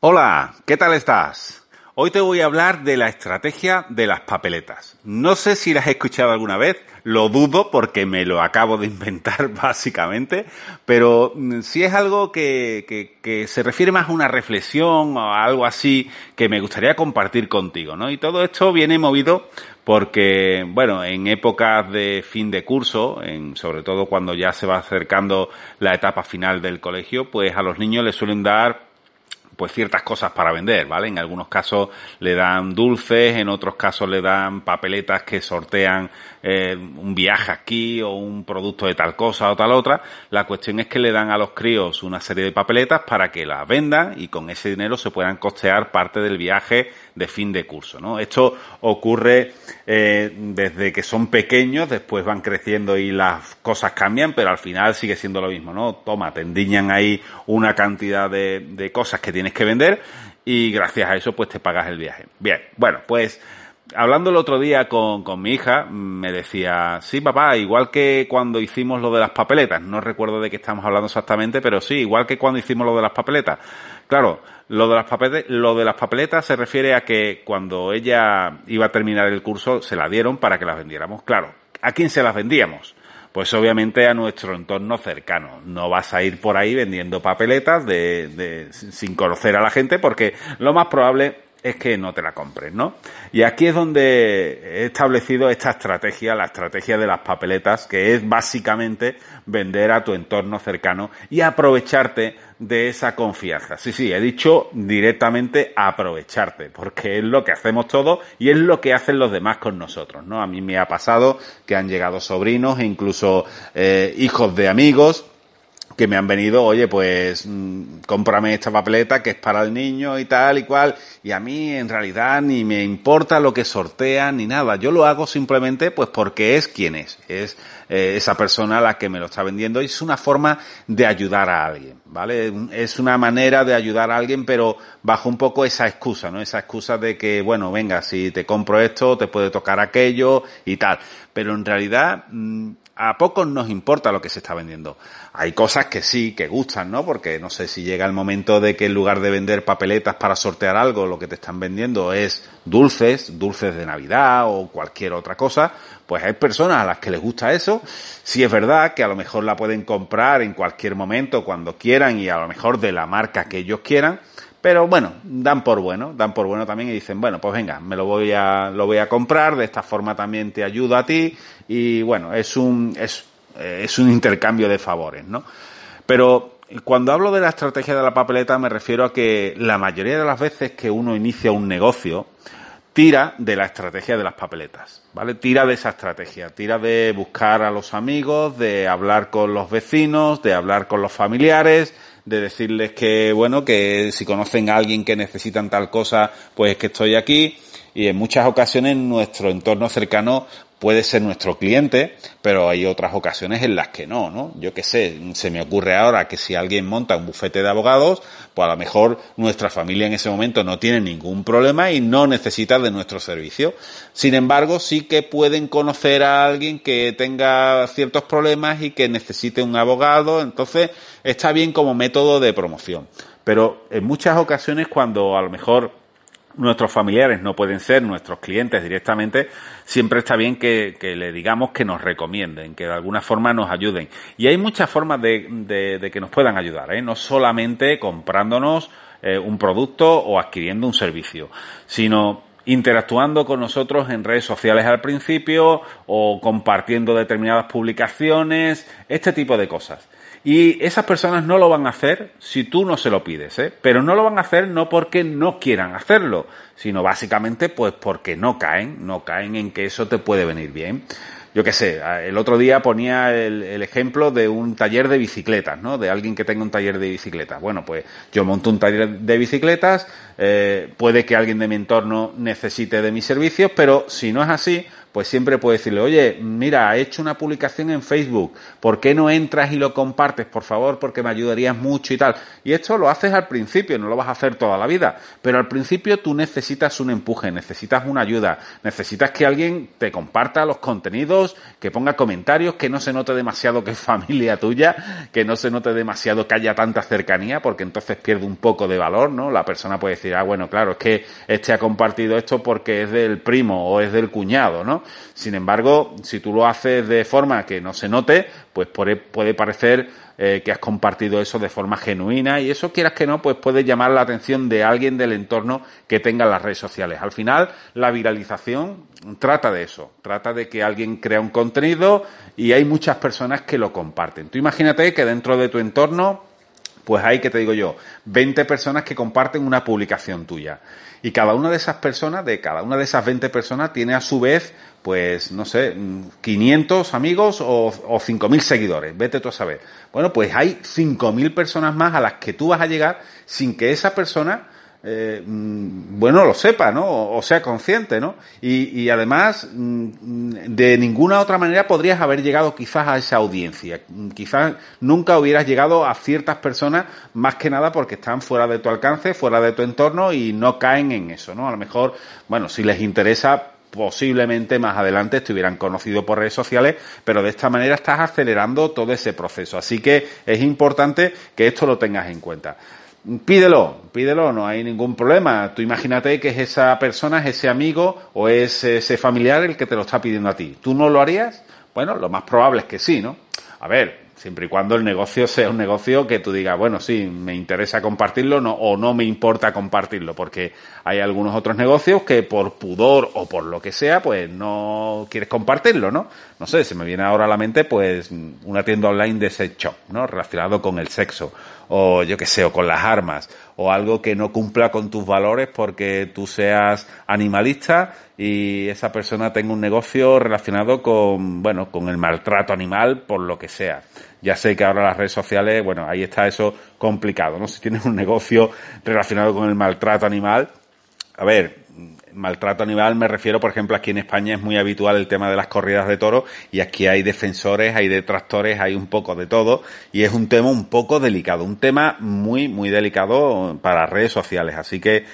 Hola, ¿qué tal estás? Hoy te voy a hablar de la estrategia de las papeletas. No sé si las has escuchado alguna vez, lo dudo porque me lo acabo de inventar básicamente, pero mm, si es algo que, se refiere más a una reflexión o a algo así que me gustaría compartir contigo, ¿no? Y todo esto viene movido porque, bueno, en épocas de fin de curso, en, sobre todo cuando ya se va acercando la etapa final del colegio, pues a los niños les suelen dar pues ciertas cosas para vender, ¿vale? En algunos casos le dan dulces, en otros casos le dan papeletas que sortean eh, un viaje aquí o un producto de tal cosa o tal otra. La cuestión es que le dan a los críos una serie de papeletas para que las vendan y con ese dinero se puedan costear parte del viaje de fin de curso, ¿no? Esto ocurre eh, desde que son pequeños, después van creciendo y las cosas cambian, pero al final sigue siendo lo mismo, ¿no? Toma, te endiñan ahí una cantidad de, de cosas que que vender y gracias a eso pues te pagas el viaje. Bien, bueno, pues hablando el otro día con, con, mi hija, me decía, sí, papá, igual que cuando hicimos lo de las papeletas, no recuerdo de qué estamos hablando exactamente, pero sí, igual que cuando hicimos lo de las papeletas. Claro, lo de las papeletas, lo de las papeletas se refiere a que cuando ella iba a terminar el curso, se la dieron para que las vendiéramos. Claro, ¿a quién se las vendíamos? Pues obviamente a nuestro entorno cercano. No vas a ir por ahí vendiendo papeletas de, de, sin conocer a la gente porque lo más probable es que no te la compres, ¿no? Y aquí es donde he establecido esta estrategia, la estrategia de las papeletas, que es básicamente vender a tu entorno cercano y aprovecharte de esa confianza. Sí, sí, he dicho directamente aprovecharte, porque es lo que hacemos todos y es lo que hacen los demás con nosotros, ¿no? A mí me ha pasado que han llegado sobrinos e incluso eh, hijos de amigos que me han venido, oye, pues mmm, cómprame esta papeleta que es para el niño y tal y cual, y a mí en realidad ni me importa lo que sortean ni nada, yo lo hago simplemente pues porque es quien es, es eh, esa persona la que me lo está vendiendo y es una forma de ayudar a alguien, ¿vale? Es una manera de ayudar a alguien pero bajo un poco esa excusa, ¿no? Esa excusa de que, bueno, venga, si te compro esto, te puede tocar aquello y tal, pero en realidad mmm, a pocos nos importa lo que se está vendiendo. Hay cosas que sí, que gustan, ¿no? Porque no sé si llega el momento de que en lugar de vender papeletas para sortear algo, lo que te están vendiendo es dulces, dulces de Navidad o cualquier otra cosa, pues hay personas a las que les gusta eso. Si es verdad que a lo mejor la pueden comprar en cualquier momento, cuando quieran y a lo mejor de la marca que ellos quieran, pero bueno, dan por bueno, dan por bueno también y dicen, bueno, pues venga, me lo voy a, lo voy a comprar, de esta forma también te ayudo a ti y bueno, es un, es, es un intercambio de favores, ¿no? Pero cuando hablo de la estrategia de la papeleta me refiero a que la mayoría de las veces que uno inicia un negocio, tira de la estrategia de las papeletas, ¿vale? Tira de esa estrategia, tira de buscar a los amigos, de hablar con los vecinos, de hablar con los familiares, de decirles que, bueno, que si conocen a alguien que necesitan tal cosa, pues que estoy aquí. Y en muchas ocasiones nuestro entorno cercano puede ser nuestro cliente, pero hay otras ocasiones en las que no, ¿no? Yo qué sé, se me ocurre ahora que si alguien monta un bufete de abogados, pues a lo mejor nuestra familia en ese momento no tiene ningún problema y no necesita de nuestro servicio. Sin embargo, sí que pueden conocer a alguien que tenga ciertos problemas y que necesite un abogado, entonces está bien como método de promoción. Pero en muchas ocasiones cuando a lo mejor nuestros familiares no pueden ser nuestros clientes directamente, siempre está bien que, le digamos que nos recomienden, que de alguna forma nos ayuden. Y hay muchas formas de que nos puedan ayudar, ¿eh? no solamente comprándonos eh, un producto o adquiriendo un servicio, sino interactuando con nosotros en redes sociales al principio o compartiendo determinadas publicaciones, este tipo de cosas. Y esas personas no lo van a hacer si tú no se lo pides, ¿eh? Pero no lo van a hacer no porque no quieran hacerlo, sino básicamente pues porque no caen, no caen en que eso te puede venir bien. Yo qué sé, el otro día ponía el, ejemplo de un taller de bicicletas, ¿no? De alguien que tenga un taller de bicicletas. Bueno, pues yo monto un taller de bicicletas, eh, puede que alguien de mi entorno necesite de mis servicios, pero si no es así, pues siempre puedes decirle, oye, mira, he hecho una publicación en Facebook, ¿por qué no entras y lo compartes, por favor? Porque me ayudarías mucho y tal. Y esto lo haces al principio, no lo vas a hacer toda la vida, pero al principio tú necesitas un empuje, necesitas una ayuda, necesitas que alguien te comparta los contenidos, que ponga comentarios, que no se note demasiado que es familia tuya, que no se note demasiado que haya tanta cercanía, porque entonces pierde un poco de valor, ¿no? La persona puede decir, ah, bueno, claro, es que este ha compartido esto porque es del primo o es del cuñado, ¿no? Sin embargo, si tú lo haces de forma que no se note, pues puede parecer eh, que has compartido eso de forma genuina y eso quieras que no, pues puede llamar la atención de alguien del entorno que tenga las redes sociales. Al final, la viralización trata de eso, trata de que alguien crea un contenido y hay muchas personas que lo comparten. Tú imagínate que dentro de tu entorno pues hay, que te digo yo, 20 personas que comparten una publicación tuya. Y cada una de esas personas, de cada una de esas 20 personas, tiene a su vez, pues, no sé, 500 amigos o, o 5.000 seguidores. Vete tú a saber. Bueno, pues hay 5.000 personas más a las que tú vas a llegar sin que esa persona eh, mm, bueno, lo sepa, ¿no? O, sea consciente, ¿no? Y, además, mm, de ninguna otra manera podrías haber llegado quizás a esa audiencia. Quizás nunca hubieras llegado a ciertas personas, más que nada porque están fuera de tu alcance, fuera de tu entorno y no caen en eso, ¿no? A lo mejor, bueno, si les interesa, posiblemente más adelante estuvieran conocidos por redes sociales, pero de esta manera estás acelerando todo ese proceso. Así que es importante que esto lo tengas en cuenta. Pídelo, pídelo, no hay ningún problema. Tú imagínate que es esa persona, es ese amigo o es ese familiar el que te lo está pidiendo a ti. ¿Tú no lo harías? Bueno, lo más probable es que sí, ¿no? A ver, siempre y cuando el negocio sea un negocio que tú digas, bueno, sí, me interesa compartirlo no, o no me importa compartirlo, porque hay algunos otros negocios que por pudor o por lo que sea, pues no quieres compartirlo, ¿no? No sé, se me viene ahora a la mente, pues, una tienda online de sex shop, ¿no? Relacionado con el sexo, o yo qué sé, o con las armas, o algo que no cumpla con tus valores porque tú seas animalista y esa persona tenga un negocio relacionado con, bueno, con el maltrato animal por lo que sea. Ya sé que ahora las redes sociales, bueno, ahí está eso complicado, ¿no? Si tienes un negocio relacionado con el maltrato animal, a ver, maltrato animal me refiero, por ejemplo, aquí en España es muy habitual el tema de las corridas de toros y aquí hay defensores, hay detractores, hay un poco de todo y es un tema un poco delicado, un tema muy, muy delicado para redes sociales. Así que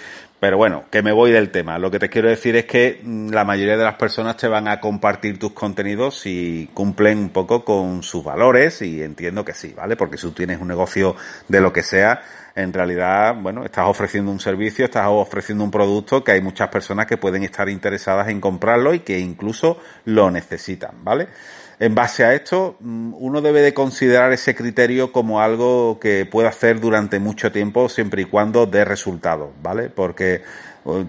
pero bueno, que me voy del tema. Lo que te quiero decir es que mm, la mayoría de las personas te van a compartir tus contenidos si cumplen un poco con sus valores y entiendo que sí, ¿vale? Porque si tú tienes un negocio de lo que sea, en realidad, bueno, estás ofreciendo un servicio, estás ofreciendo un producto que hay muchas personas que pueden estar interesadas en comprarlo y que incluso lo necesitan, ¿vale? En base a esto, mm, uno debe de considerar ese criterio como algo que puede hacer durante mucho tiempo siempre y cuando dé resultados, ¿vale? Porque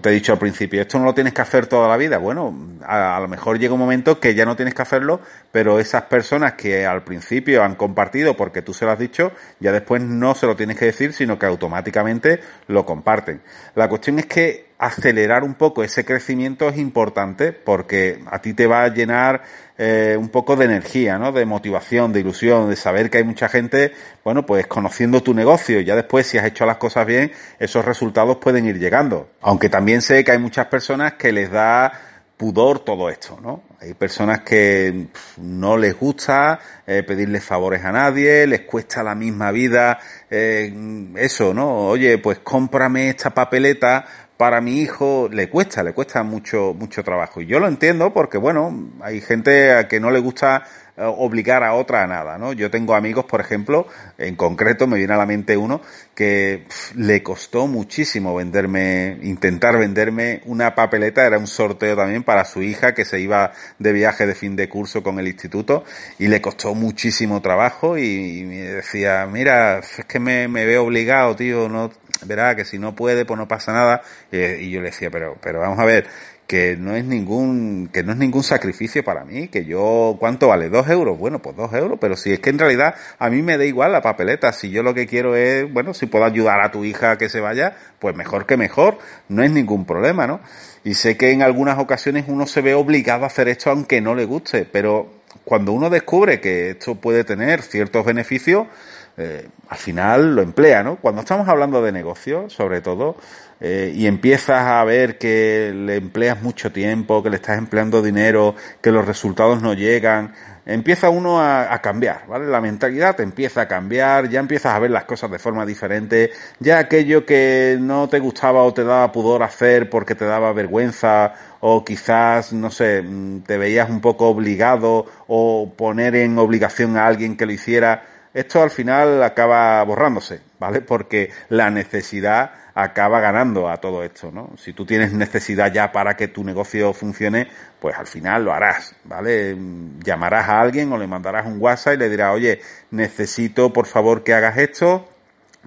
te he dicho al principio, esto no lo tienes que hacer toda la vida. Bueno, a, lo mejor llega un momento que ya no tienes que hacerlo, pero esas personas que al principio han compartido porque tú se lo has dicho, ya después no se lo tienes que decir, sino que automáticamente lo comparten. La cuestión es que acelerar un poco ese crecimiento es importante porque a ti te va a llenar eh, un poco de energía, ¿no? De motivación, de ilusión, de saber que hay mucha gente, bueno, pues conociendo tu negocio. Ya después, si has hecho las cosas bien, esos resultados pueden ir llegando. Aunque también sé que hay muchas personas que les da pudor todo esto, ¿no? Hay personas que no les gusta eh, pedirles favores a nadie, les cuesta la misma vida eh, eso, ¿no? Oye, pues cómprame esta papeleta para mi hijo le cuesta, le cuesta mucho, mucho trabajo. Y yo lo entiendo porque, bueno, hay gente a que no le gusta eh, obligar a otra a nada, ¿no? Yo tengo amigos, por ejemplo, en concreto me viene a la mente uno que le costó muchísimo venderme, intentar venderme una papeleta, era un sorteo también para su hija que se iba de viaje de fin de curso con el instituto y le costó muchísimo trabajo y, me decía, mira, es que me, me veo obligado, tío, no, verá que si no puede, pues no pasa nada. Eh, y yo le decía, pero, pero vamos a ver, que no es ningún, que no es ningún sacrificio para mí, que yo, ¿cuánto vale? ¿Dos euros? Bueno, pues dos euros, pero si es que en realidad a mí me da igual la papeleta, si yo lo que quiero es, bueno, si puedo ayudar a tu hija a que se vaya, pues mejor que mejor, no es ningún problema, ¿no? Y sé que en algunas ocasiones uno se ve obligado a hacer esto aunque no le guste, pero cuando uno descubre que esto puede tener ciertos beneficios, eh, al final lo emplea, ¿no? Cuando estamos hablando de negocio, sobre todo, eh, y empiezas a ver que le empleas mucho tiempo, que le estás empleando dinero, que los resultados no llegan, empieza uno a, cambiar, ¿vale? La mentalidad te empieza a cambiar, ya empiezas a ver las cosas de forma diferente, ya aquello que no te gustaba o te daba pudor hacer porque te daba vergüenza o quizás, no sé, mm, te veías un poco obligado o poner en obligación a alguien que lo hiciera, esto al final acaba borrándose, ¿vale? Porque la necesidad acaba ganando a todo esto, ¿no? Si tú tienes necesidad ya para que tu negocio funcione, pues al final lo harás, ¿vale? Llamarás a alguien o le mandarás un WhatsApp y le dirás, oye, necesito por favor que hagas esto,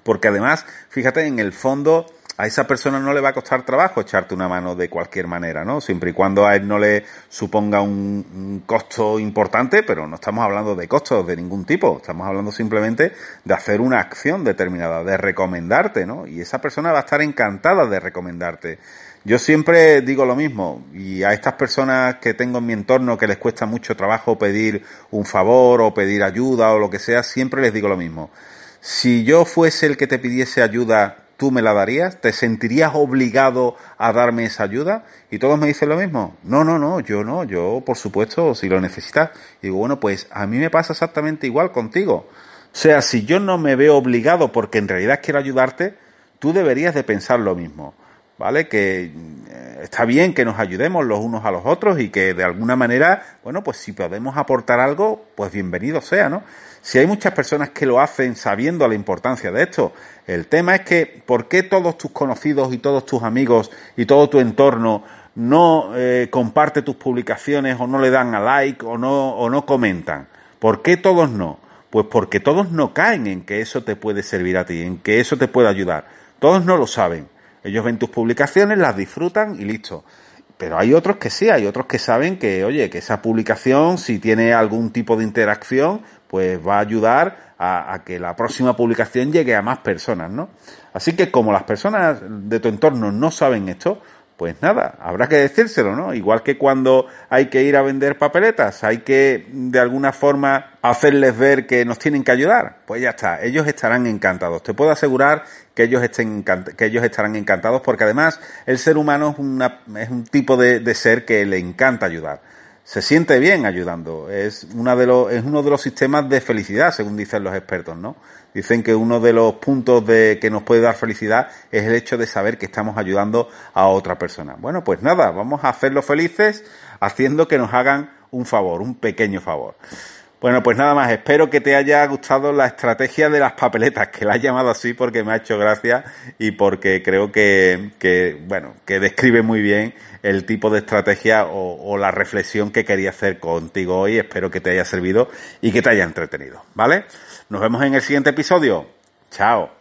porque además, fíjate, en el fondo, a esa persona no le va a costar trabajo echarte una mano de cualquier manera, ¿no? Siempre y cuando a él no le suponga un, costo importante, pero no estamos hablando de costos de ningún tipo, estamos hablando simplemente de hacer una acción determinada, de recomendarte, ¿no? Y esa persona va a estar encantada de recomendarte. Yo siempre digo lo mismo, y a estas personas que tengo en mi entorno que les cuesta mucho trabajo pedir un favor o pedir ayuda o lo que sea, siempre les digo lo mismo. Si yo fuese el que te pidiese ayuda ¿tú me la darías? ¿Te sentirías obligado a darme esa ayuda? Y todos me dicen lo mismo. No, no, no, yo no, yo por supuesto, si lo necesitas. digo, bueno, pues a mí me pasa exactamente igual contigo. O sea, si yo no me veo obligado porque en realidad quiero ayudarte, tú deberías de pensar lo mismo. ¿Vale? Que eh, está bien que nos ayudemos los unos a los otros y que de alguna manera, bueno, pues si podemos aportar algo, pues bienvenido sea, ¿no? Si hay muchas personas que lo hacen sabiendo la importancia de esto, el tema es que ¿por qué todos tus conocidos y todos tus amigos y todo tu entorno no eh, comparte tus publicaciones o no le dan a like o no, o no comentan? ¿Por qué todos no? Pues porque todos no caen en que eso te puede servir a ti, en que eso te puede ayudar. Todos no lo saben. Ellos ven tus publicaciones, las disfrutan y listo. Pero hay otros que sí, hay otros que saben que, oye, que esa publicación, si tiene algún tipo de interacción, pues va a ayudar a, que la próxima publicación llegue a más personas, ¿no? Así que como las personas de tu entorno no saben esto, pues nada, habrá que decírselo, ¿no? Igual que cuando hay que ir a vender papeletas, hay que de alguna forma hacerles ver que nos tienen que ayudar, pues ya está, ellos estarán encantados. Te puedo asegurar que ellos, estén que ellos estarán encantados porque además el ser humano es, una, es un tipo de ser que le encanta ayudar se siente bien ayudando. Es, una de los, es uno de los sistemas de felicidad, según dicen los expertos, ¿no? Dicen que uno de los puntos de, que nos puede dar felicidad es el hecho de saber que estamos ayudando a otra persona. Bueno, pues nada, vamos a hacerlos felices haciendo que nos hagan un favor, un pequeño favor. Bueno, pues nada más, espero que te haya gustado la estrategia de las papeletas, que la he llamado así porque me ha hecho gracia y porque creo que, que bueno, que describe muy bien el tipo de estrategia o, o, la reflexión que quería hacer contigo hoy. Espero que te haya servido y que te haya entretenido, ¿vale? Nos vemos en el siguiente episodio. Chao.